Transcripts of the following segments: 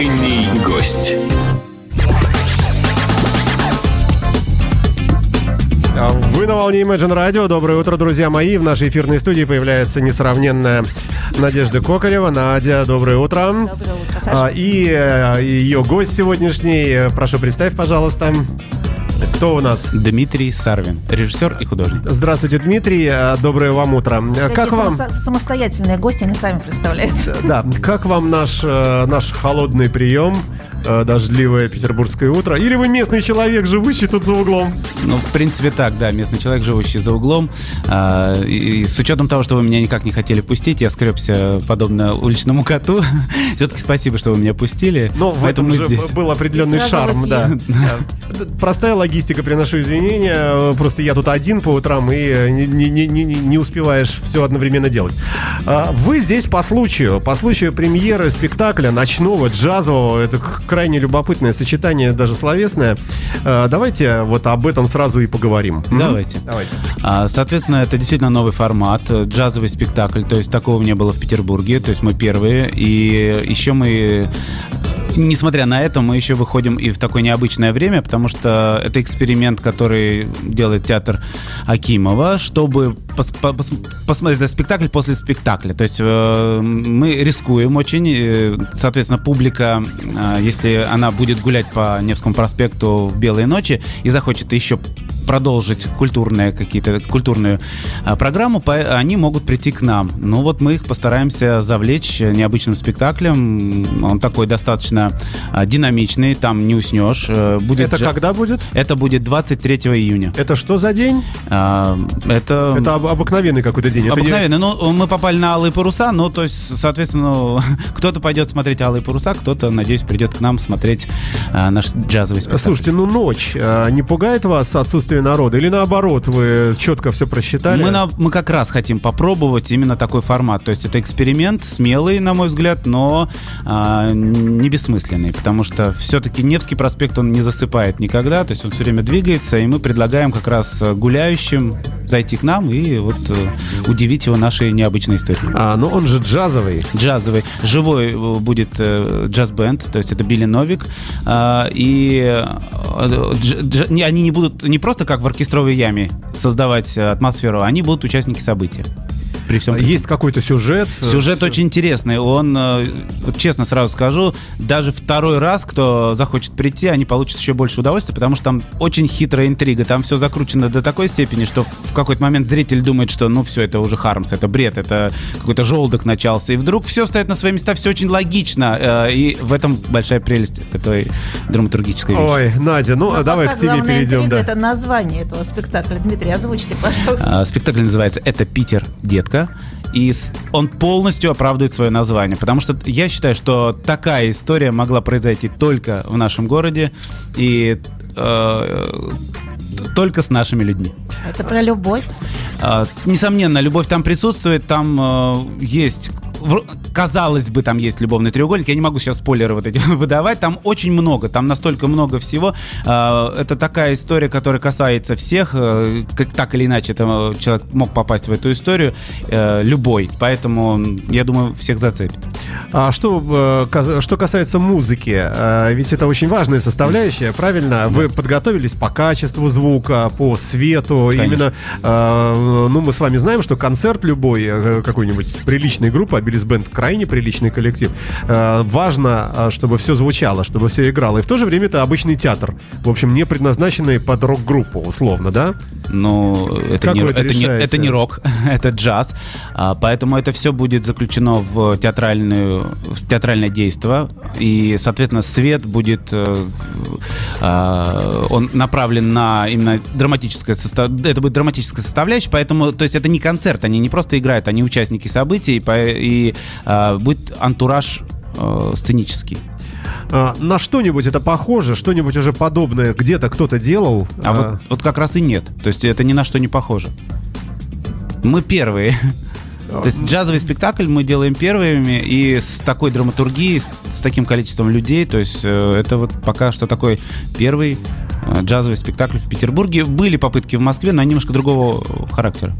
Утренний гость. Вы на волне Imagine Radio. Доброе утро, друзья мои. В нашей эфирной студии появляется несравненная Надежда Кокарева. Надя, доброе утро. Доброе утро, Саша. А, И э, ее гость сегодняшний. Э, Прошу, представь, пожалуйста. Кто у нас? Дмитрий Сарвин, режиссер и художник. Здравствуйте, Дмитрий. Э, Доброе вам утро. Э, Такие Как вам? само- самостоятельные гости, они сами представляются. Да, как вам наш, э, наш холодный прием, э, дождливое петербургское утро? Или вы местный человек, живущий тут за углом? Ну, в принципе, так, да, местный человек, живущий за углом. А, и, и с учетом того, что вы меня никак не хотели пустить, я скребся подобно уличному коту. Все-таки спасибо, что вы меня пустили. Но в этом же здесь. был определенный шарм, да. Простая логистика, приношу извинения. Просто я тут один по утрам и э, не, не- не- не- не успеваешь все одновременно делать. А, Вы здесь по случаю, по случаю премьеры спектакля ночного, джазового. Это крайне любопытное сочетание, даже словесное. А, Давайте вот об этом сразу и поговорим. Давайте. Давайте. А, Соответственно, это действительно новый формат, э, джазовый спектакль, то есть такого не было в Петербурге, то есть мы первые, и еще мы Несмотря на это, мы еще выходим и в такое необычное время, потому что это эксперимент, который делает театр Акимова, чтобы пос- по- пос- посмотреть этот спектакль после спектакля. То есть э, мы рискуем очень. э, Соответственно, публика, э, если она будет гулять по Невскому проспекту в белые ночи и захочет еще продолжить культурные какие-то культурную а, программу, по- они могут прийти к нам. Ну вот мы их постараемся завлечь необычным спектаклем. Он такой достаточно а, динамичный, там не уснешь. Э, Будет Это джа- когда будет? Это будет 23 июня. Это что за день? А, Это, Это об- обыкновенный какой-то день. Это не-. Ну, мы попали на алые паруса, ну, то есть, соответственно, ну, кто-то пойдет смотреть алые паруса, кто-то, надеюсь, придет к нам смотреть а, наш джазовый спектакль. Слушайте, ну ночь а, не пугает вас отсутствие народа? Или наоборот, вы четко все просчитали? Мы, на- мы как раз хотим попробовать именно такой формат. То есть это эксперимент смелый, на мой взгляд, но а, не бессмысленный, потому что все-таки Невский проспект, он не засыпает никогда, то есть он все время двигается, и мы предлагаем как раз э, гуляющим зайти к нам и вот э, удивить его нашей необычной историей. А, ну он же джазовый. Джазовый. Живой э, будет джаз-бенд, то есть это Билли Новик. а, и дж- дж- не- они не будут не просто как в оркестровой яме создавать атмосферу, они будут участники события. При всем при Есть какой-то сюжет. Сюжет очень интересный. Он, э, вот честно сразу скажу, даже второй раз, кто захочет прийти, они получат еще больше удовольствия, потому что там очень хитрая интрига. Там все закручено до такой степени, что в какой-то момент зритель думает, что ну все, это уже Хармс, это бред, это какой-то желудок начался. И вдруг все встает на свои места, все очень логично. э, И в этом большая прелесть этой драматургической вещи. Ой, Надя, ну Но давай пока к тебе перейдем. интрига Да. это название этого спектакля. Дмитрий, озвучьте, пожалуйста. А, Спектакль называется «Это Питер, детка». И с- он полностью оправдывает свое название. Потому что я считаю, что такая история могла произойти только в нашем городе и э, только с нашими людьми. Это про любовь. А, Несомненно, любовь там присутствует, там э, есть вр- казалось бы, там есть любовный треугольник. Я не могу сейчас спойлеры вот эти выдавать. Там очень много, там настолько много всего. А, Это такая история, которая касается всех. э, Как так или иначе, это человек мог попасть в эту историю э, любой. Поэтому я думаю, всех зацепит. А что, э, что касается музыки, э, ведь это очень важная составляющая, правильно? Вы подготовились по качеству звука, по свету. Конечно. Именно, э, ну, мы с вами знаем, что концерт любой э, какой-нибудь приличной группы, Биллис Бенд крайне приличный коллектив, э, важно, э, чтобы все звучало, чтобы все играло. И в то же время это обычный театр, в общем, не предназначенный под рок-группу, условно, да? Ну, это, Как не, это это, не, это не рок, это джаз. А, поэтому это все будет заключено в, театральную, в театральное действие. И, соответственно, свет будет... э, а, он направлен на именно драматическое состав... Это будет драматическая составляющая, поэтому... То есть это не концерт, они не просто играют, они участники событий, и, и а, будет антураж э, сценический. А, на что-нибудь это похоже, что-нибудь уже подобное где-то кто-то делал? А вот, вот как раз и нет. То есть это ни на что не похоже. Мы первые. То есть джазовый спектакль мы делаем первыми и с такой драматургией, с, с таким количеством людей. То есть э, это вот пока что такой первый э, джазовый спектакль в Петербурге. Были попытки в Москве, но они немножко другого характера.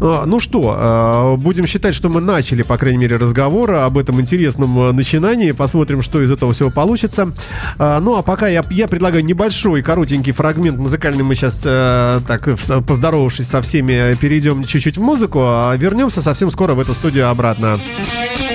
А, Ну что, а, будем считать, что мы начали, по крайней мере, разговор об этом интересном а, начинании. Посмотрим, что из этого всего получится. А, Ну а пока я, я предлагаю небольшой, коротенький фрагмент музыкальный. Мы сейчас, э, так, поздоровавшись со всеми, перейдем чуть-чуть в музыку. Вернемся совсем скоро в эту студию обратно. Rise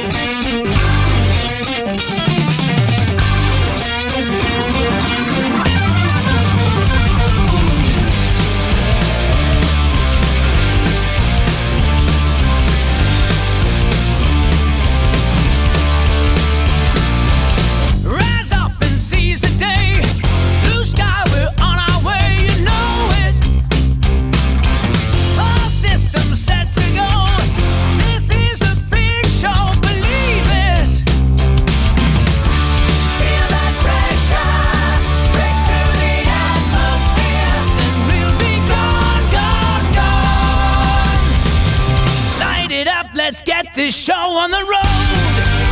show on the road.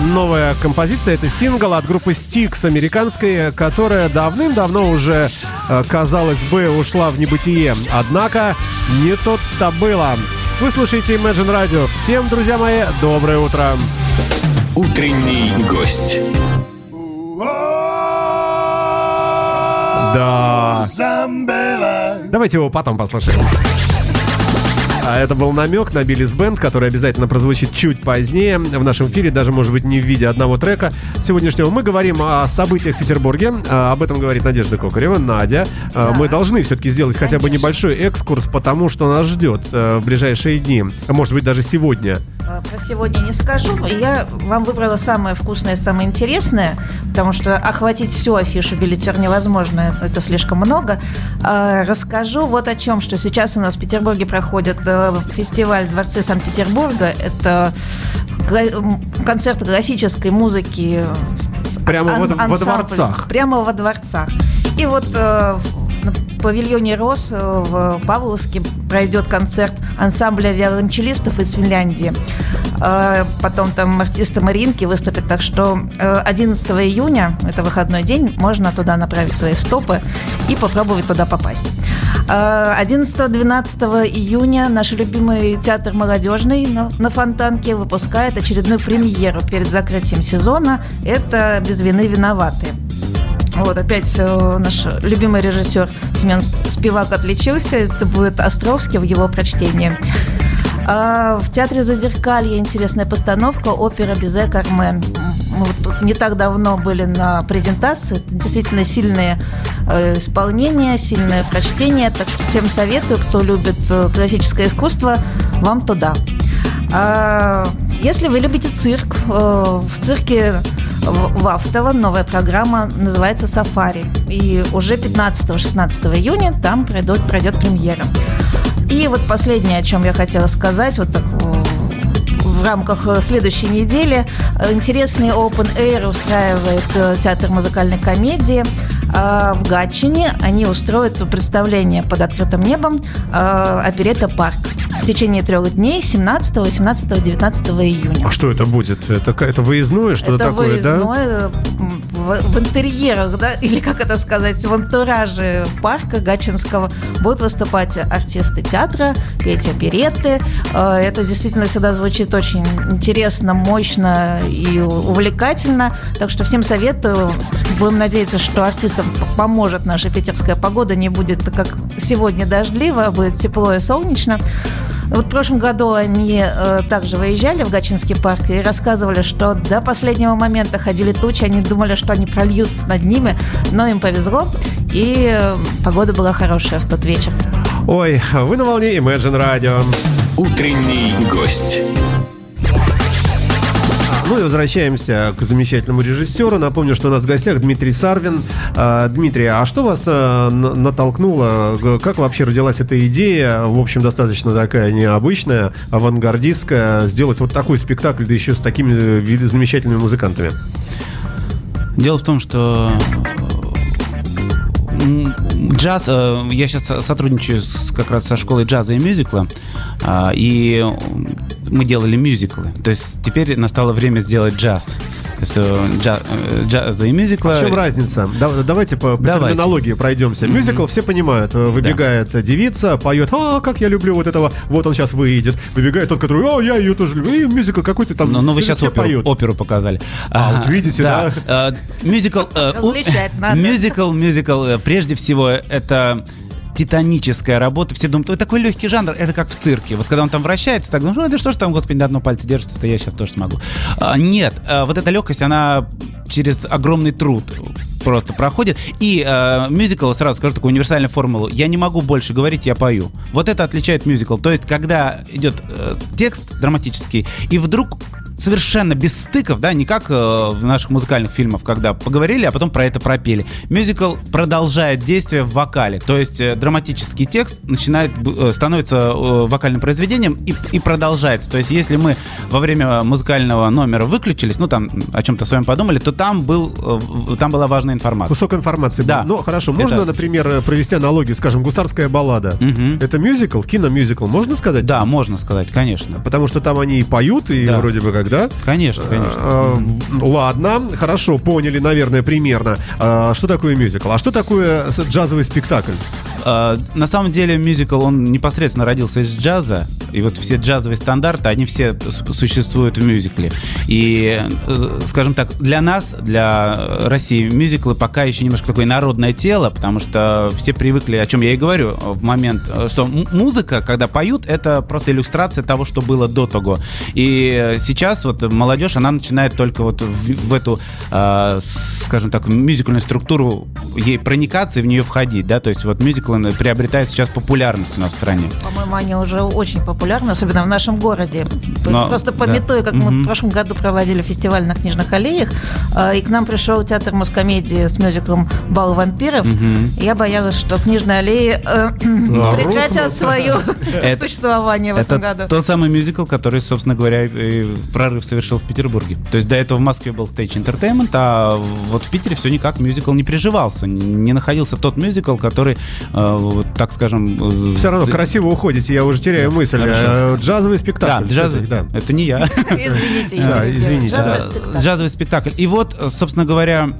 Новая композиция это сингл от группы Styx американской, которая давным-давно уже, э, казалось бы, ушла в небытие. Однако не тут-то было. Вы слушаете Imagine Radio. Всем, друзья мои, доброе утро. Утренний гость. Да. Давайте его потом послушаем. А это был намек на Биллис Бенд, который обязательно прозвучит чуть позднее в нашем эфире, даже, может быть, не в виде одного трека сегодняшнего. Мы говорим о событиях в Петербурге. А, Об этом говорит Надежда Кокарева. Надя, а, мы должны все-таки сделать хотя бы Конечно. небольшой экскурс, потому что нас ждет э, в ближайшие дни. А Может быть, даже сегодня. Э, Про сегодня не скажу. Я вам выбрала самое вкусное, самое интересное, потому что охватить всю афишу билетер невозможно, это слишком много. Э, Расскажу вот о чем, что сейчас у нас в Петербурге проходит э, фестиваль Дворцы Санкт-Петербурга. Это концерт классической музыки. с Прямо во- во ансамблем. дворцах. Прямо во дворцах. И вот э, в- на павильоне Рос э, в Павловске пройдет концерт ансамбля виолончелистов из Финляндии. Э, Потом там артисты Маринки выступят. Так что э, 11 июня, это выходной день, можно туда направить свои стопы и попробовать туда попасть. Э, 11-12 июня наш любимый театр молодежный на Фонтанке выпускает очередную премьеру перед закрытием сезона. Это «Без вины виноваты». Вот опять э, наш любимый режиссер Семен Спивак отличился. Это будет Островский в его прочтении. А в театре Зазеркалье интересная постановка опера Бизе Кармен. Мы вот не так давно были на презентации. Это действительно сильные э, исполнения, сильное прочтение. Так что всем советую, кто любит э, классическое искусство, вам туда. А, если вы любите цирк, в цирке в Автово новая программа называется «Сафари». И уже 15-16 июня там пройдет, пройдет премьера. И вот последнее, о чем я хотела сказать, вот так, в рамках э, следующей недели э, интересный Open Air устраивает э, театр музыкальной комедии в Гатчине. Они устроят представление под открытым небом э, оперета «Парк» в течение трех дней 17, 18, 19 июня. А что это будет? Это, это выездное что-то такое, да? выездное, м, в, в интерьерах, да, или как это сказать, в антураже парка Гатчинского будут выступать артисты театра, петь оперетты. Э, Это действительно всегда звучит очень интересно, мощно и увлекательно. Так что всем советую. Будем надеяться, что артистам поможет наша питерская погода, не будет как сегодня дождливо, а будет тепло и солнечно. Вот в прошлом году они э, также выезжали в Гатчинский парк и рассказывали, что до последнего момента ходили тучи, они думали, что они прольются над ними, но им повезло, и э, погода была хорошая в тот вечер. Ой, вы на волне Imagine Radio. Утренний гость. Ну и возвращаемся к замечательному режиссеру. Напомню, что у нас в гостях Дмитрий Сарвин. А, Дмитрий, а что вас а, на- натолкнуло? Как вообще родилась эта идея? В общем, достаточно такая необычная, авангардистская. Сделать вот такой спектакль, да еще с такими э, замечательными музыкантами. Дело в том, что джаз, э, я сейчас сотрудничаю с- как раз со школой джаза и мюзикла, а, и мы делали мюзиклы. То есть теперь настало время сделать джаз. То есть э, джа- э, джаза и мюзикла. В чем разница? Да- давайте по, по Давайте. терминологии пройдемся. Мюзикл все понимают. Выбегает девица, поет, а, как я люблю вот этого. Вот он сейчас выйдет. Выбегает тот, который, о, я ее тоже люблю. И мюзикл какой-то там. Ну, ну, вы сейчас оперу, поют. оперу показали. А, вот видите, Э, Мюзикл... у- Различать надо. Мюзикл, мюзикл, прежде всего, это титаническая работа. Все думают, ой, такой легкий жанр, это как в цирке. Вот когда он там вращается, так думаешь, ну это что ж там, господи, на одном пальце держится, это я сейчас тоже смогу. А, нет, э, вот эта легкость, она через огромный труд просто проходит. И э, мюзикл, сразу скажу такую универсальную формулу, я не могу больше говорить, я пою. Вот это отличает мюзикл. То есть, когда идет э, текст драматический, и вдруг совершенно без стыков, да, не как э, в наших музыкальных фильмах, когда поговорили, а потом про это пропели. Мюзикл продолжает действие в вокале, то есть э, драматический текст начинает э, становится э, вокальным произведением и, и продолжается. То есть если мы во время музыкального номера выключились, ну там о чем-то своем подумали, то там был э, там была важная информация. Кусок информации. Да. был. Ну, хорошо. Можно, Это- например, провести аналогию, скажем, «Гусарская баллада». Мгм. Это мюзикл, киномюзикл, можно сказать? Да, можно сказать, конечно. Потому что там они и поют, и Да. вроде бы как, да? Конечно, конечно. А, Ладно, хорошо, поняли, наверное, примерно. А, Что такое мюзикл? А что такое джазовый спектакль? Э, На самом деле мюзикл, он непосредственно родился из джаза, и вот все джазовые стандарты, они все существуют в мюзикле. И, э, скажем так, для нас, для э, России, мюзиклы пока еще немножко такое народное тело, потому что все привыкли, о чем я и говорю, э, в момент, э, что музыка, когда поют, это просто иллюстрация того, что было до того. И э, сейчас вот молодежь, она начинает только вот в, в эту, э, скажем так, мюзикальную структуру ей проникаться и в нее входить, да, то есть вот мюзиклы приобретают сейчас популярность у нас в стране. По-моему, они уже очень популярны, особенно в нашем городе. Но- Просто да. пометуя, как мы Мгм. в прошлом году проводили фестиваль на книжных аллеях, э, и к нам пришел театр мускомедии с мюзиклом «Бал вампиров», я боялась, что книжные аллеи э, прекратят рухнут. свое Это- существование в этом году. Это тот самый мюзикл, который, собственно говоря, и прорыв совершил в Петербурге. То есть до этого в Москве был Stage Entertainment, а вот в Питере все никак мюзикл не приживался. Не находился тот мюзикл, который, э, вот так скажем... Все равно красиво уходите, я уже теряю мысль. Э, Джазовый Да, спектакль. джаз... всё-таки, да. Это не я. Извините, я Да, извините, Джазовый да. спектакль. Джазовый спектакль. И вот, э, собственно говоря,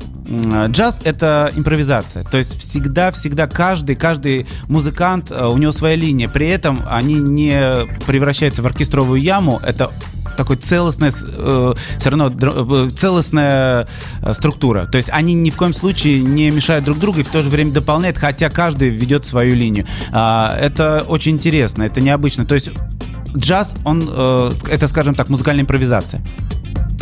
джаз — это импровизация. То есть всегда-всегда каждый, каждый музыкант, э, у него своя линия. При этом они не превращаются в оркестровую яму. Это такой целостная, все равно э, целостная э, структура. То есть они ни в коем случае не мешают друг другу и в то же время дополняют, хотя каждый ведет свою линию. А, Это очень интересно, это необычно. То есть джаз, он, э, это, скажем так, музыкальная импровизация.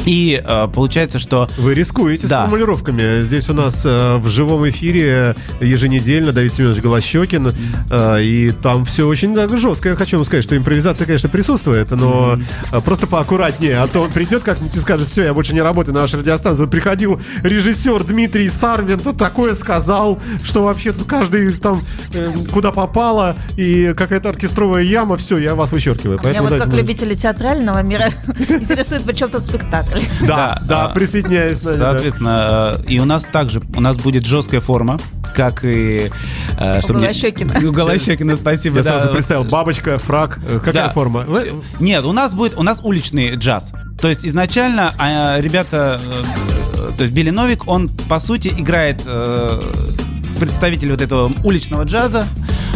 И э, получается, что Вы рискуете Да. с формулировками. Здесь у нас э, в живом эфире еженедельно Давид Семенович Голощекин, э, и там все очень так, жестко. Я хочу вам сказать, что импровизация, конечно, присутствует, но э, просто поаккуратнее, а то он придет как-нибудь и скажет, все, я больше не работаю на нашей радиостанции. Вот приходил режиссер Дмитрий Сарвин, тут такое сказал, что вообще тут каждый там э, куда попало, и какая-то оркестровая яма, все, я вас вычеркиваю. Меня Поэтому вот как мне- любители театрального мира интересует, при чем тут спектакль. Да, Да, да, присоединяюсь. Соответственно, э, и у нас также, у нас будет жесткая форма, как и... э, чтобы не- Голощёкина. У Голощёкина, спасибо. Я да. сразу представил, бабочка, фрак, э, какая Да. форма? Вы-. Нет, у нас будет, у нас уличный джаз. То есть изначально а, ребята, э, то есть Билли Новик, он по сути играет э, представитель вот этого уличного джаза.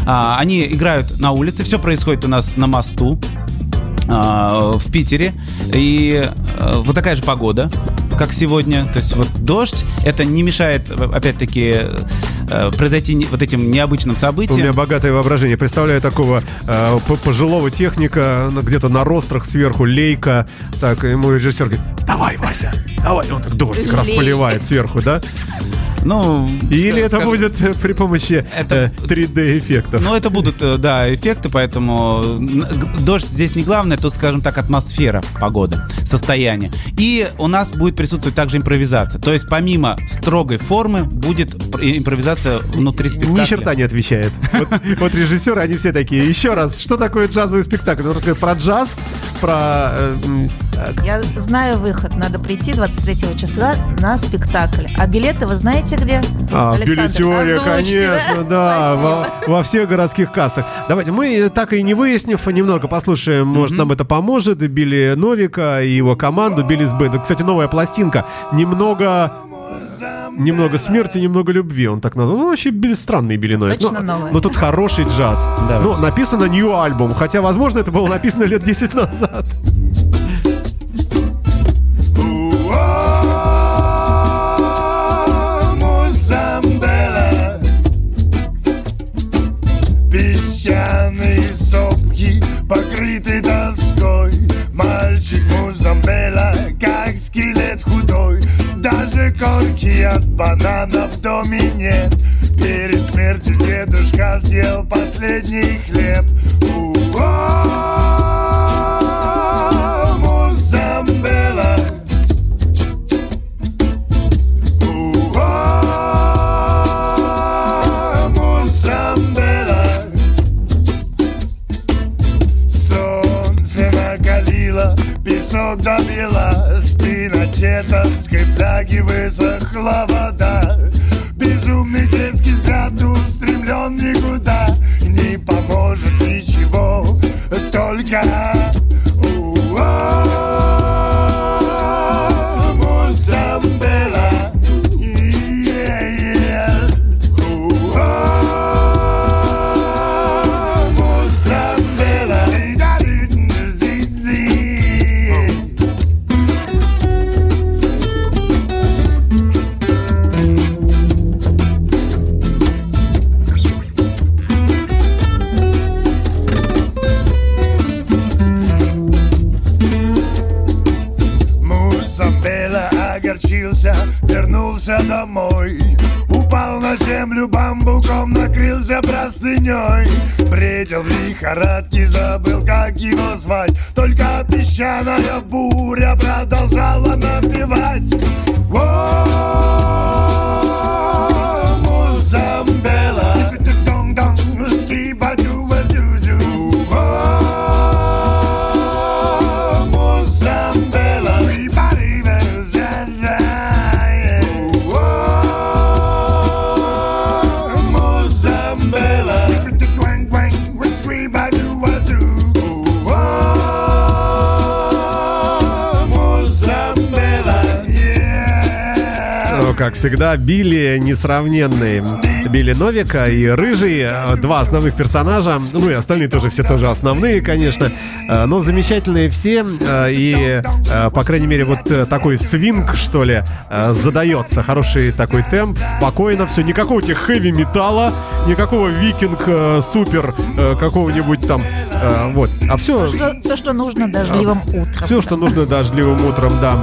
А, они играют на улице, все происходит у нас на мосту в Питере. И э, вот такая же погода, как сегодня. То есть вот дождь, это не мешает, опять-таки, э, произойти не- вот этим необычным У меня богатое воображение. Представляю такого э, пожилого техника, ну, где-то на рострах сверху, лейка. Так, ему режиссер говорит, давай, Вася, давай. И он так дождик Лейка. располивает сверху, да? Ну, Или это скажем, будет э, при помощи Это- э, 3D-эффектов. Ну, это будут, э, да, эффекты, поэтому дождь здесь не главное, тут, скажем так, атмосфера, погода, состояние. И у нас будет присутствовать также импровизация. То есть помимо строгой формы будет пр- импровизация внутри спектакля. Ни черта не отвечает. Вот, вот режиссеры, они все такие. Еще раз, что такое джазовый спектакль? Он рассказывает про джаз, про... э, э, Я знаю выход. Надо прийти 23 числа на спектакль. А билеты вы знаете где? А, билетерия, озвучьте, конечно, да, во, во всех городских кассах. Давайте, мы так и не выяснив, немного послушаем, может, нам это поможет, Билли Новика и его команду, Биллис Бэнд. Это, Кстати, новая пластинка. Немного... Немного смерти, немного любви, он так назвал. Ну, вообще Билли- странный Билли Новик. Точно но, новая. но тут хороший джаз. Давайте. Ну, написано New Album, хотя, возможно, это было написано лет 10 назад. Песчаные сопки покрыты доской. Мальчик Музамбела, как скелет худой. Даже корки от бананов в доме нет. Перед смертью дедушка съел последний хлеб. У-о, Музамбела песок добило С пиночетовской фляги высохла вода в как всегда, Билли несравненный. Билли Новика и Рыжий, э, два основных персонажа. Ну и остальные тоже все тоже основные, конечно. Э, Но замечательные все. э, И, э, по крайней мере, вот такой свинг, что ли, задается. Хороший такой темп, спокойно все. Никакого тебе хэви-металла, никакого викинг-супер какого-нибудь там. Вот. А все... Что- То, что нужно дождливым утром. Все, что нужно дождливым утром, да.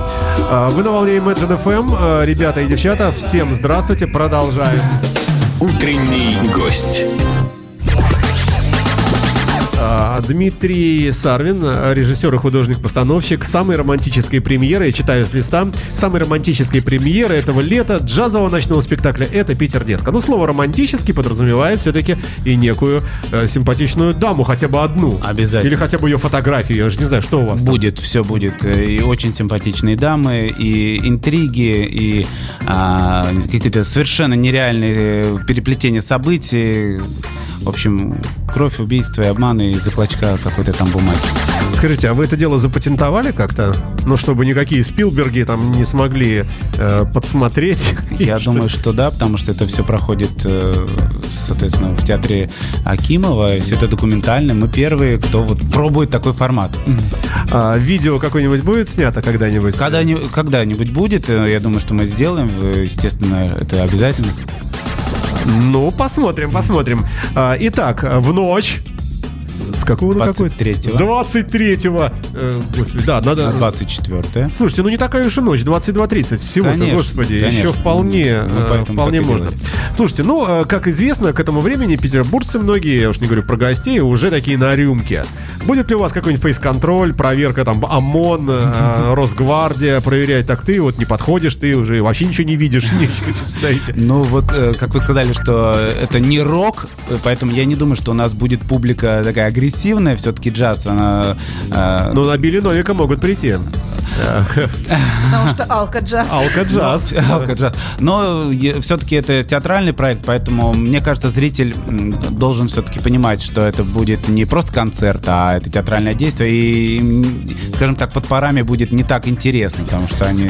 А, Вы на волне Imagine FM, э, ребята и девчата, всем здравствуйте, продолжаем. Утренний гость. А, Дмитрий Сарвин, режиссер и художник-постановщик самой романтической премьеры, я читаю с листа, самой романтической премьеры этого лета джазового ночного спектакля «Это Питер Детка». Ну, слово «романтический» подразумевает все-таки и некую э, симпатичную даму, хотя бы одну. Обязательно. Или хотя бы ее фотографию, я же не знаю, что у вас там. Будет, все будет. И очень симпатичные дамы, и интриги, и а, какие-то совершенно нереальные э, переплетения событий. В общем, кровь, убийство и обманы из-за клочка какой-то там бумаги. Скажите, а вы это дело запатентовали как-то? Ну, чтобы никакие Спилберги там не смогли э, подсмотреть? Я думаю, что да, потому что это все проходит, э, соответственно, в театре Акимова, все это документально. Мы первые, кто вот пробует такой формат. А, видео какое-нибудь будет снято когда-нибудь? Когда-нибудь, когда-нибудь будет, э, я думаю, что мы сделаем, э, естественно, это обязательно. Ну, посмотрим, посмотрим. А, итак, в ночь... Jesus. С какого на какой? 23-го. С 23-го. Э, господи, да, надо... На 24 Слушайте, ну не такая уж и ночь, 22.30 всего-то, Конечно, господи, еще конечно. вполне, Ну, э, вполне можно. Слушайте, ну, э, как известно, к этому времени петербуржцы многие, я уж не говорю про гостей, уже такие на рюмке. Будет ли у вас какой-нибудь фейс-контроль, проверка там ОМОН, э, Росгвардия, проверяет, так ты вот не подходишь, ты уже вообще ничего не видишь. Ну вот, э, как вы сказали, что это не рок, поэтому я не думаю, что у нас будет публика такая агрессивная, все-таки джаз, она... э, Ну, на Билли Новика могут прийти. Потому что алка-джаз. Алка-джаз. Алко-джаз. Но все-таки это театральный проект, поэтому мне кажется, зритель должен все-таки понимать, что это будет не просто концерт, а это театральное действие. И, скажем так, под парами будет не так интересно, потому что они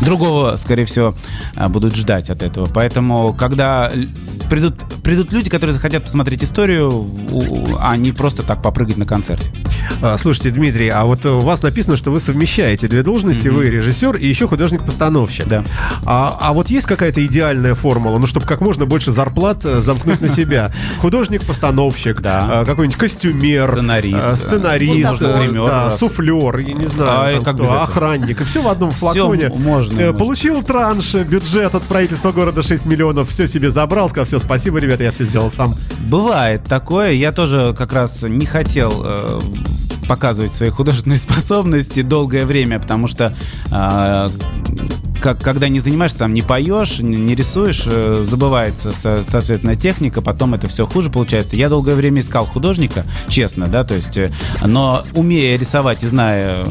другого, скорее всего, а, будут ждать от этого. Поэтому, когда придут, придут люди, которые захотят посмотреть историю, а не просто так попрыгать на концерте. А, Слушайте, Дмитрий, а вот у вас написано, что вы совмещаете две должности, вы режиссер и еще художник-постановщик. Да. А, а вот есть какая-то идеальная формула, ну, чтобы как можно больше зарплат э, замкнуть на себя? Художник-постановщик, Да. э, какой-нибудь костюмер, Сценарист. э, сценарист, да, суфлер, я не знаю, А, охранник, и все в одном флаконе. можно. Получил транш, бюджет от правительства города 6 миллионов, все себе забрал, сказал, все, спасибо, ребята, я все сделал сам. Бывает такое. Я тоже как раз не хотел показывать свои художественные способности долгое время, потому что э, как, когда не занимаешься, там не поешь, не, не рисуешь, э, забывается со- соответственно техника, потом это все хуже получается. Я долгое время искал художника, честно, да, то есть, э, но умея рисовать и зная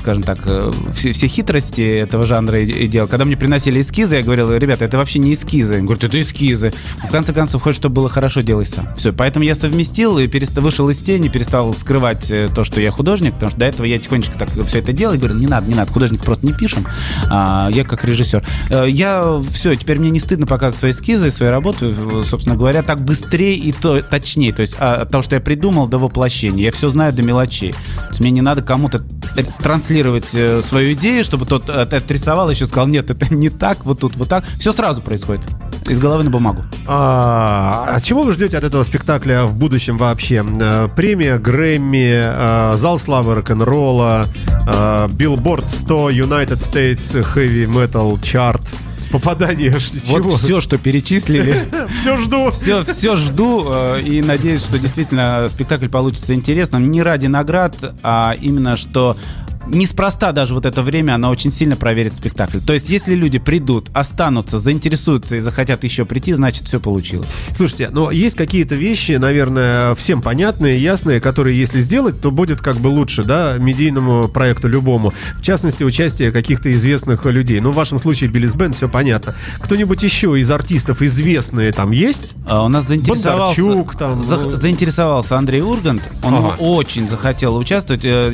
скажем так, э, все, все хитрости этого жанра и, и дел. Когда мне приносили эскизы, я говорил, ребята, это вообще не эскизы. Они говорят, это эскизы. В конце концов, хочешь, чтобы было хорошо, делай сам. Все, поэтому я совместил и переста- вышел из тени, перестал скрывать э, то, что я художник, потому что до этого я тихонечко так все это делал и говорю, не надо, не надо, художник просто не пишем, а я как режиссер. Э, Я все, теперь мне не стыдно показывать свои эскизы, свои работы, собственно говоря, так быстрее и то, точнее, то есть а, от того, что я придумал до воплощения. Я все знаю до мелочей. То есть мне не надо кому-то э, транслировать э, свою идею, чтобы тот э, отрисовал, еще сказал, нет, это не так, вот тут, вот так. Все сразу происходит. Из головы на бумагу. А, а чего вы ждете от этого спектакля в будущем вообще? Э, Премия Грэмми, зал славы рок-н-ролла, Billboard 100, United States Heavy Metal Chart. Попадание Вот чего? все, что перечислили. Все жду. Все, все жду и надеюсь, что действительно спектакль получится интересным. Не ради наград, а именно что неспроста даже вот это время она очень сильно проверит спектакль. То есть, если люди придут, останутся, заинтересуются и захотят еще прийти, значит, все получилось. Слушайте, но есть какие-то вещи, наверное, всем понятные, ясные, которые, если сделать, то будет как бы лучше, да, медийному проекту любому. В частности, участие каких-то известных людей. Ну, в вашем случае Биллис Бенд, все понятно. Кто-нибудь еще из артистов известные там есть? А У нас заинтересовался, Бондарчук там, за- ну. заинтересовался Андрей Ургант. Он Ага. очень захотел участвовать. Э,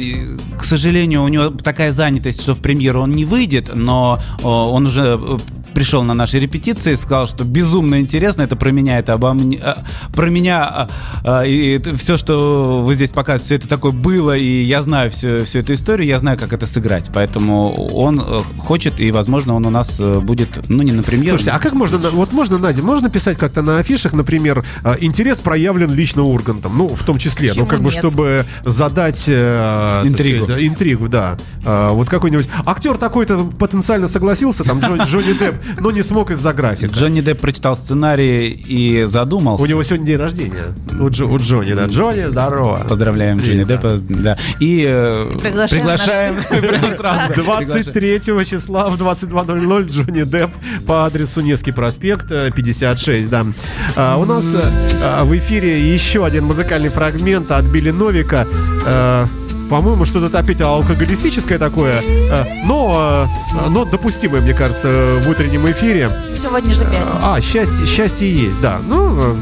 К сожалению, у него такая занятость, что в премьеру он не выйдет, но он уже э, пришел на наши репетиции, сказал, что безумно интересно, это про меня, это обо мне, э, про меня, э, и все, что вы здесь показываете, все это такое было, и я знаю всю, всю эту историю, я знаю, как это сыграть, поэтому он хочет, и, возможно, он у нас будет, ну, не на премьеру. Слушайте, а как можно, вот можно, Надя, можно писать как-то на афишах, например, интерес проявлен лично Ургантом, ну, в том числе, ну, Почему как бы, нет? чтобы задать... Интригу. сказать, интригу, да. Э, Вот какой-нибудь... Актер такой-то потенциально согласился, там, Джо- Джонни Депп, но не смог из-за графика. Джонни Депп прочитал сценарий и задумался. У него сегодня день рождения. У, Джо- у Джонни, да. Джонни, здорово. Поздравляем Джонни Да. Деппа. Да. И э, Приглашаем приглашаем. сразу. 23 числа в 22.00 Джонни Депп по адресу Невский проспект, э, 56, да. А, у нас э, а, в эфире еще один музыкальный фрагмент от Билли Новика. Э, по-моему, что-то опять алкоголистическое такое, э, но, э, но допустимое, мне кажется, в утреннем эфире. Сегодня же пятница. А, счастье, счастье есть, да. Ну, э,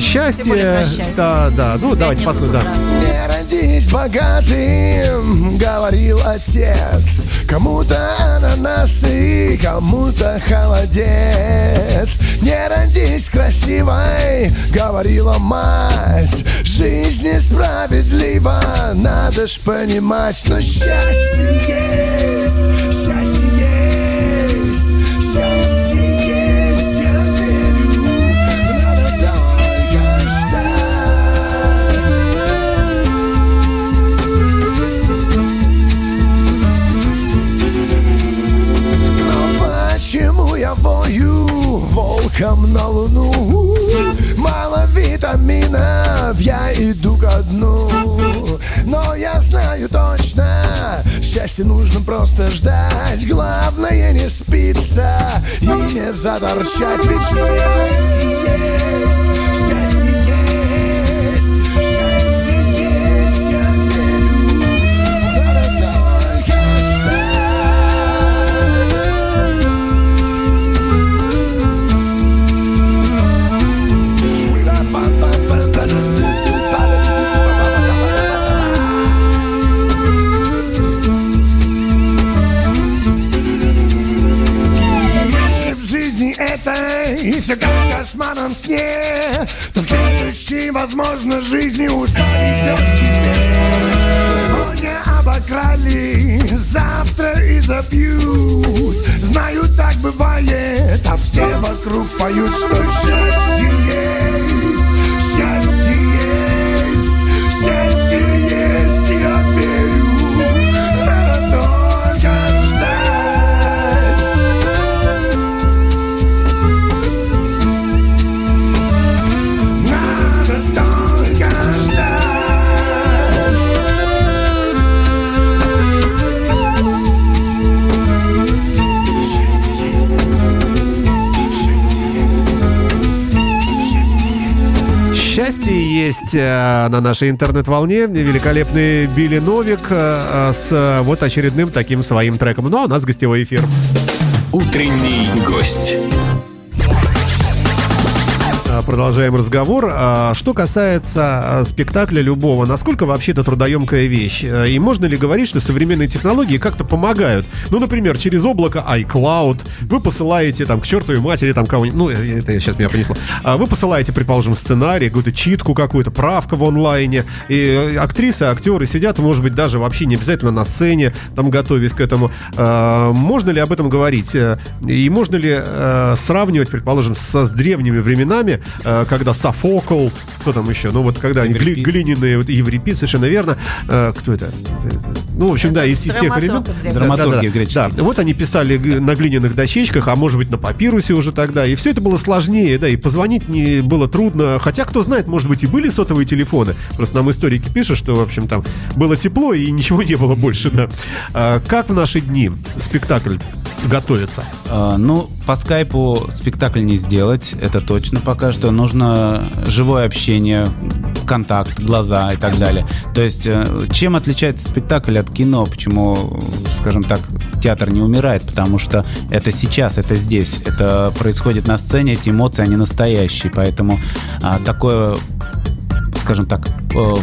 Счастье. Тем более про счастье. Да, да. Ну, давайте посмотрим. Да. Не родись богатым, говорил отец. Кому-то ананасы, кому-то холодец. Не родись красивой, говорила мать. Жизнь несправедлива, надо ж понимать. Но счастье есть, я вою волком на луну? Мало витаминов, я иду ко дну. Но я знаю точно, счастье нужно просто ждать. Главное не спиться и не заторчать. Ведь счастье есть, есть, этой все как в кошмарном сне, то в следующей, возможно, жизни уж повезет тебе. Сегодня обокрали, завтра и забьют. Знаю, так бывает, а все вокруг поют, что счастье есть, есть э, на нашей интернет-волне. Великолепный Билли Новик э, с э, вот очередным таким своим треком. Ну, а у нас гостевой эфир. Утренний гость. Продолжаем разговор. А, Что касается а, спектакля любого, насколько вообще это трудоемкая вещь? А, И можно ли говорить, что современные технологии как-то помогают? Ну, например, через облако iCloud вы посылаете там к чертовой матери там кого-нибудь, ну, э, это сейчас меня понесло. А Вы посылаете, предположим, сценарий, какую-то читку какую-то, правка в онлайне. И э, актрисы, актеры сидят, может быть, даже вообще не обязательно на сцене, там готовясь к этому. Можно ли об этом говорить? Э, И можно ли э, сравнивать, предположим, со, с древними временами, э, когда Софокл, кто там еще, ну вот когда они гли- глиняные, вот, Еврипид, совершенно верно. Э, Кто это? Ну, в общем, да, из, из тех времен. древний. Да, Драматурги да, да. вот они писали на глиняных дощечках, а может быть на папирусе уже тогда. И все это было сложнее, да, и позвонить не было трудно. Хотя, кто знает, может быть, и были сотовые телефоны. Просто нам историки пишут, что, в общем, там было тепло и ничего не было больше, да. А, как в наши дни спектакль готовится? А, Ну, по скайпу спектакль не сделать, это точно пока что. Нужно живое общение, контакт, глаза и так далее. То есть, э, чем отличается спектакль от кино? Почему, скажем так, театр не умирает? Потому что это сейчас, это здесь, это происходит на сцене, эти эмоции, они настоящие. Поэтому а, такое скажем так, э,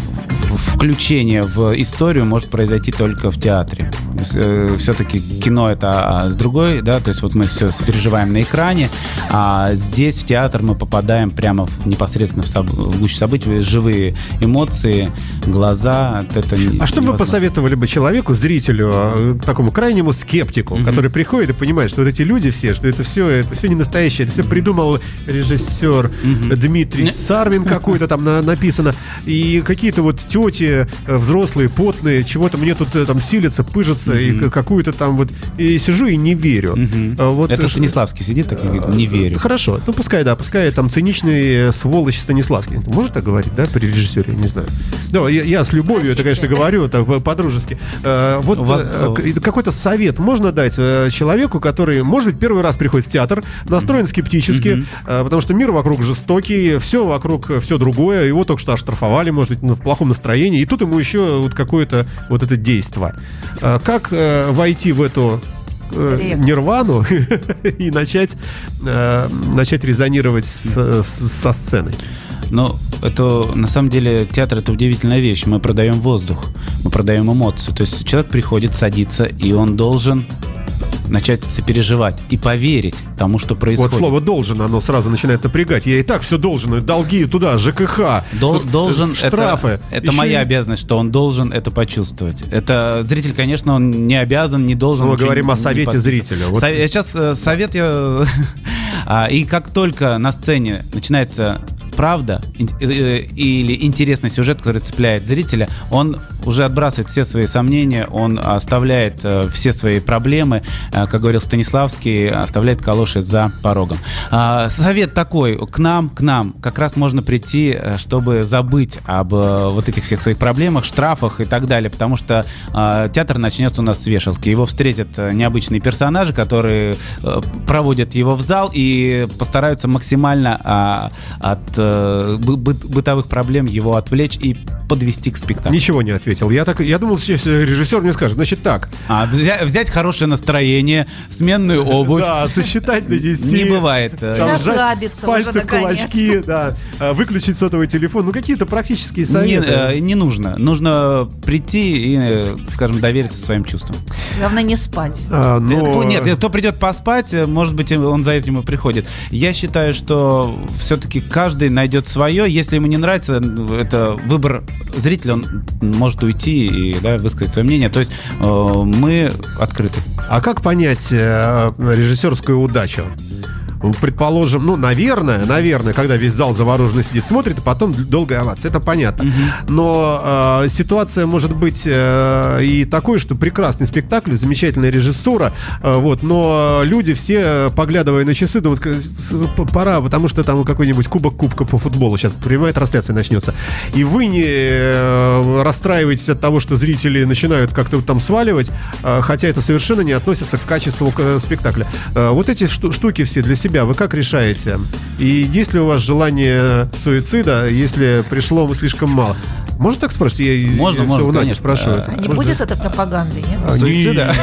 включение в историю может произойти только в театре. Все-таки кино это а, с другой, да, то есть вот мы все переживаем на экране, а здесь в театр мы попадаем прямо в, непосредственно в, соб- в гущу событий, живые эмоции, глаза. Это А что бы вы посоветовали бы человеку, зрителю, э, такому крайнему скептику, который приходит и понимает, что вот эти люди все, что это все, это все не настоящее, это все придумал режиссер Дмитрий Не- Сарвин какой-то там на- написано, и какие-то вот тети э, взрослые, потные, чего-то мне тут э, там силятся, пыжатся, и к- какую-то там вот, и сижу и не верю. А Вот, Это Станиславский сидит так и говорит, не верю. Хорошо, ну пускай, да, пускай там циничный э, сволочь Станиславский. Можно так говорить, да, при режиссере, не знаю. Да, я, я с любовью это, конечно, Простите. говорю, так по- по-дружески. Э, вот вас- э, какой-то совет можно дать человеку, который, может быть, первый раз приходит в театр, настроен скептически, э, потому что мир вокруг жестокий, все вокруг, все другое, его только что оштрафовали, может быть, ну, в плохом настроении, и тут ему еще вот какое-то вот это действо. Э, Как э, войти в эту э. Нирвану и начать, э, начать резонировать с- с- со сценой. Ну, это на самом деле театр это удивительная вещь. Мы продаем воздух, мы продаем эмоцию. То есть человек приходит, садится, и он должен начать сопереживать и поверить тому, что происходит. Вот слово «должен», оно сразу начинает напрягать. Я и так все должен. Долги туда, ЖКХ, Дол- э, должен штрафы. Это, это Еще моя обязанность, что он должен это почувствовать. Это зритель, конечно, он не обязан, не должен. Мы говорим не- о совете зрителя. Вот. Со- я сейчас э, совет я. А, И как только на сцене начинается правда ин- э, или интересный сюжет, который цепляет зрителя, он уже отбрасывает все свои сомнения, он оставляет э, все свои проблемы, э, как говорил Станиславский, оставляет калоши за порогом. А, Совет такой, к нам, к нам, как раз можно прийти, э, чтобы забыть об э, вот этих всех своих проблемах, штрафах и так далее, потому что э, театр начнется у нас с вешалки. Его встретят э, необычные персонажи, которые э, проводят его в зал и постараются максимально а, от э, бы- бы- бытовых проблем его отвлечь и подвести к спектаклю. Ничего не ответил. Я так, я думал, сейчас режиссер мне скажет, значит так. А, взя- взять хорошее настроение, сменную обувь. Да, сосчитать до 10. Не бывает. э, Расслабиться пальцы в кулачки, да, а, выключить сотовый телефон. Ну, какие-то практические Не, советы. э, не нужно. Нужно прийти и, скажем, довериться своим чувствам. Главное не спать. А, но... ну, Нет, кто придет поспать, может быть, он за этим и приходит. Я считаю, что все-таки каждый найдет свое. Если ему не нравится, э, это выбор зрителя, он может уйти и да, высказать свое мнение. То есть э, мы открыты. А как понять э, режиссерскую удачу? Предположим, ну, наверное, наверное, когда весь зал завороженно сидит, смотрит, и потом долгая овация, это понятно. Но э, ситуация может быть э, и такой, что прекрасный спектакль, замечательная режиссура, э, вот, но люди все, поглядывая на часы, думают, «К- с- п- пора, потому что там какой-нибудь кубок кубка по футболу сейчас прямая трансляция начнется. И вы не э, расстраиваетесь от того, что зрители начинают как-то там сваливать, э, хотя это совершенно не относится к качеству э, спектакля. Э, Вот эти шту- штуки все для себя вы как решаете? И есть ли у вас желание суицида, если пришло слишком мало? Можно так спросить? Я, Можно, я можно, Нади конечно. спрашиваю. А не будет это пропагандой, нет? не- Суицида?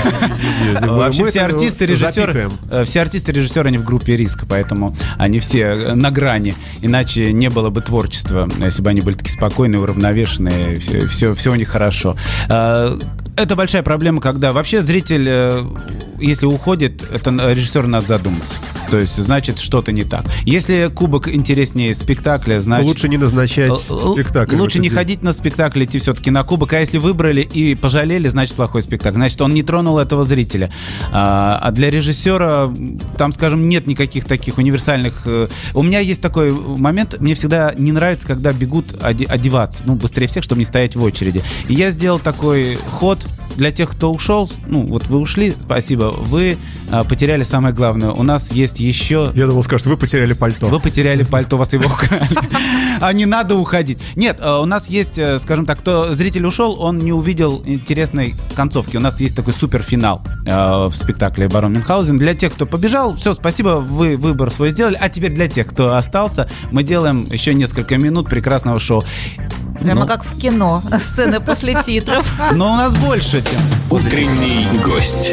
Вообще все артисты, режиссеры, э, все артисты, режиссеры, они в группе риска, поэтому они все э, на грани. Иначе не было бы творчества, если бы они были такие спокойные, уравновешенные, все, все, все у них хорошо. Это большая проблема, когда вообще зритель, э, если уходит, это режиссеру надо задуматься. То есть, значит, что-то не так. Если кубок интереснее спектакля, значит... Лучше не назначать спектакль. Лучше не день. ходить на спектакль, идти все-таки на кубок. А если выбрали и пожалели, значит плохой спектакль. Значит, он не тронул этого зрителя. А, а для режиссера там, скажем, нет никаких таких универсальных. э, У меня есть такой момент. Мне всегда не нравится, когда бегут оде- одеваться, ну быстрее всех, чтобы не стоять в очереди. И я сделал такой ход для тех, кто ушел. Ну вот вы ушли, спасибо. Вы а, потеряли самое главное. У нас есть еще Я думал, скажет, вы потеряли пальто. вы потеряли пальто, у вас его украли. А не надо уходить. Нет, э, у нас есть, э, скажем так, кто зритель ушел, он не увидел интересной концовки. У нас есть такой суперфинал э, в спектакле «Барон Мюнхгаузен». Для тех, кто побежал, все, спасибо, вы выбор свой сделали. А теперь для тех, кто остался, мы делаем еще несколько минут прекрасного шоу. Прямо Ну, как в кино. Сцены после титров. Но у нас больше Утренний гость.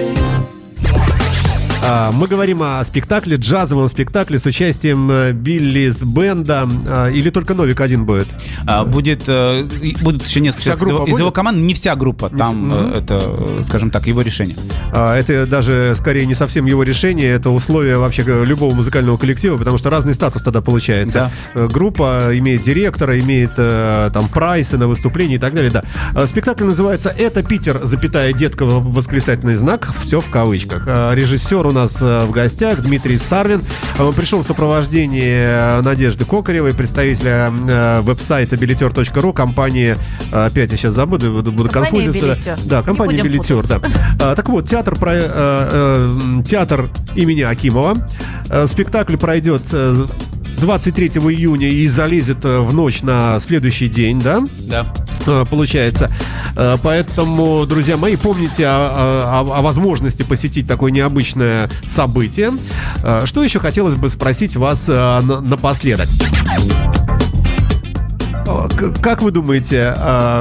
А, Мы говорим о спектакле, джазовом спектакле с участием э, Билли с бенда. А, Или только Новик один будет? А, Будет, э, и будут еще несколько Вся из его, группа из его будет? команды, не вся группа, там э, это, скажем так, его решение. Это даже скорее не совсем его решение, это условие вообще любого музыкального коллектива, потому что разный статус тогда получается. Э, Группа имеет директора, имеет там прайсы на выступление и так далее. Да. Спектакль называется «Это Питер, запятая детка, восклицательный знак». Все в кавычках. Режиссер у нас э, в гостях Дмитрий Сарвин. А, Он пришел в сопровождении э, Надежды Кокаревой, представителя э, веб-сайта билетер.ру, компании, опять я сейчас забуду, буду, буду Компания конфузиться. «Билетер». Да, компания Билетер, да. А, так вот, театр, про, э, театр имени Акимова. Спектакль пройдет э, 23 июня и залезет в ночь на следующий день, да? Да. Э, Получается. Э, Поэтому, друзья мои, помните о, о- о возможности посетить такое необычное событие. Э, Что еще хотелось бы спросить вас на- напоследок? Как вы думаете,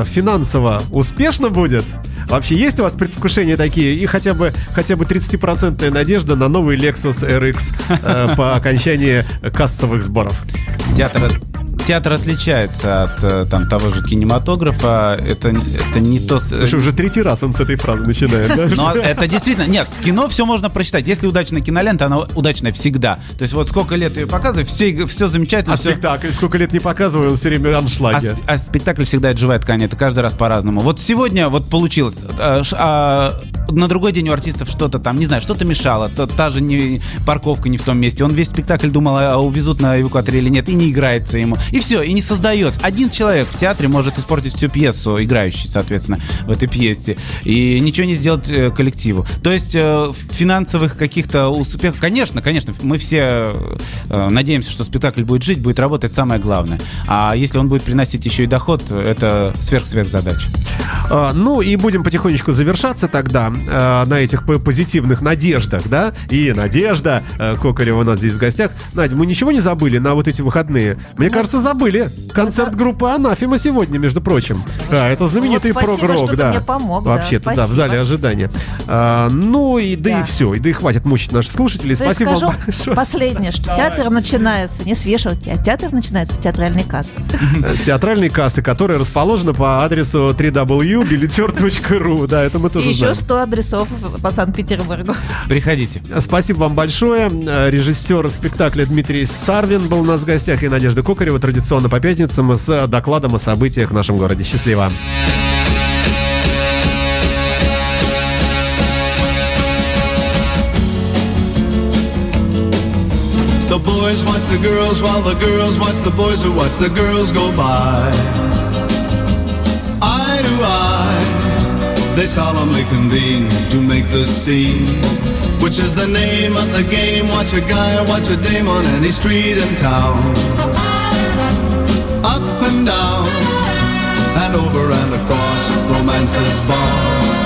финансово успешно будет? Вообще есть у вас предвкушения такие и хотя бы хотя бы 30% надежда на новый Lexus RX э, по окончании кассовых сборов? Театр, театр отличается от э, там, того же кинематографа. Это, это не то... с- Слушай, уже третий раз он с этой фразы начинает, да? Но это действительно... Нет, в кино все можно просчитать. Если удачная кинолента, она удачная всегда. То есть вот сколько лет ее показывают, все, все замечательно. А все... спектакль сколько лет не показываю, он все время А, аншлаги. с- а спектакль всегда это живая ткань, это каждый раз по-разному. Вот сегодня вот получилось, а, а, на другой день у артистов что-то там, не знаю, что-то мешало, та, та же не, парковка не в том месте. Он весь спектакль думал, а увезут на эвакуаторе или нет, и не играется ему. И все, и не создает. Один человек в театре может испортить всю пьесу, играющий, соответственно, в этой пьесе, и ничего не сделать э, коллективу. То есть э, финансовых каких-то успехов, конечно, конечно, мы все э, надеемся, что спектакль будет жить, будет работать, самое главное. А если он будет приносить еще и доход, это сверх-сверх задача. А, Ну и будем потихонечку завершаться тогда э, на этих позитивных надеждах, да? И Надежда э, Кокарева у нас здесь в гостях. Надя, мы ничего не забыли на вот эти выходные? Мне кажется, забыли. Концерт группы Анафима сегодня, между прочим. А, это знаменитый Вот прогрок, да. мне помог, да, Вообще-то, да, в зале ожидания. А, Ну и да, и Да. все. И да и хватит мучить наших слушателей. То Спасибо скажу большое. последнее, что театр начинается не с вешалки, а театр начинается с театральной кассы. С театральной кассы, которая расположена по адресу www.билетер.ру. Да, это мы тоже И еще знаем. 100 адресов по Санкт-Петербургу. Приходите. Спасибо вам большое. Режиссер спектакля Дмитрий Сарвин был у нас в гостях и Надежда Кокарева традиционно по пятницам с э, докладом о событиях в нашем городе. Счастливо. The boys watch the girls while the girls watch the boys who watch the girls go by. Eye to eye, they solemnly convene to make the scene, which is the name of the game. Watch a guy watch a dame on any street in town. Up and down, and over and across romance's bars.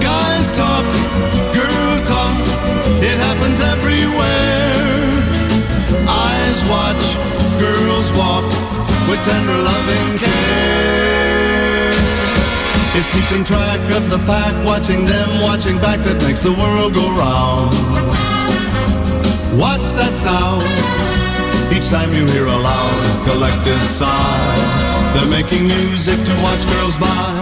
Guys talk, girl talk, it happens everywhere. Eyes watch, girls walk with tender loving care. It's keeping track of the pack, watching them, watching back that makes the world go round. What's that sound? Each time you hear a loud collective sigh, they're making music to watch girls by.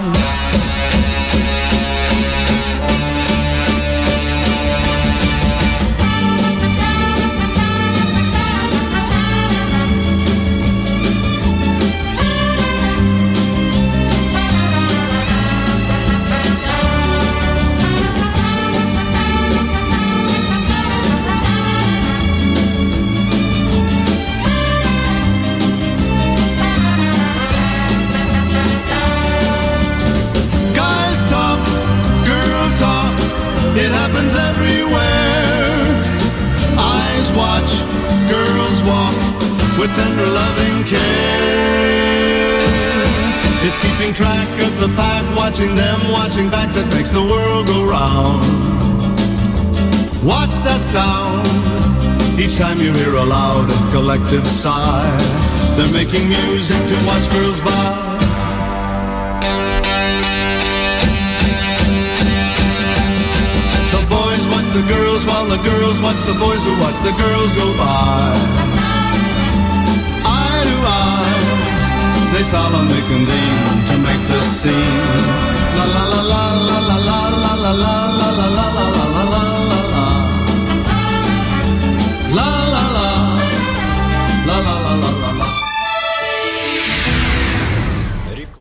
Watching them, watching back that makes the world go round. What's that sound? Each time you hear a loud and collective sigh, they're making music to watch girls by. The boys watch the girls while the girls watch the boys who watch the girls go by. They solemnly convene to make the scene. la la la la la la la la la la la la la la.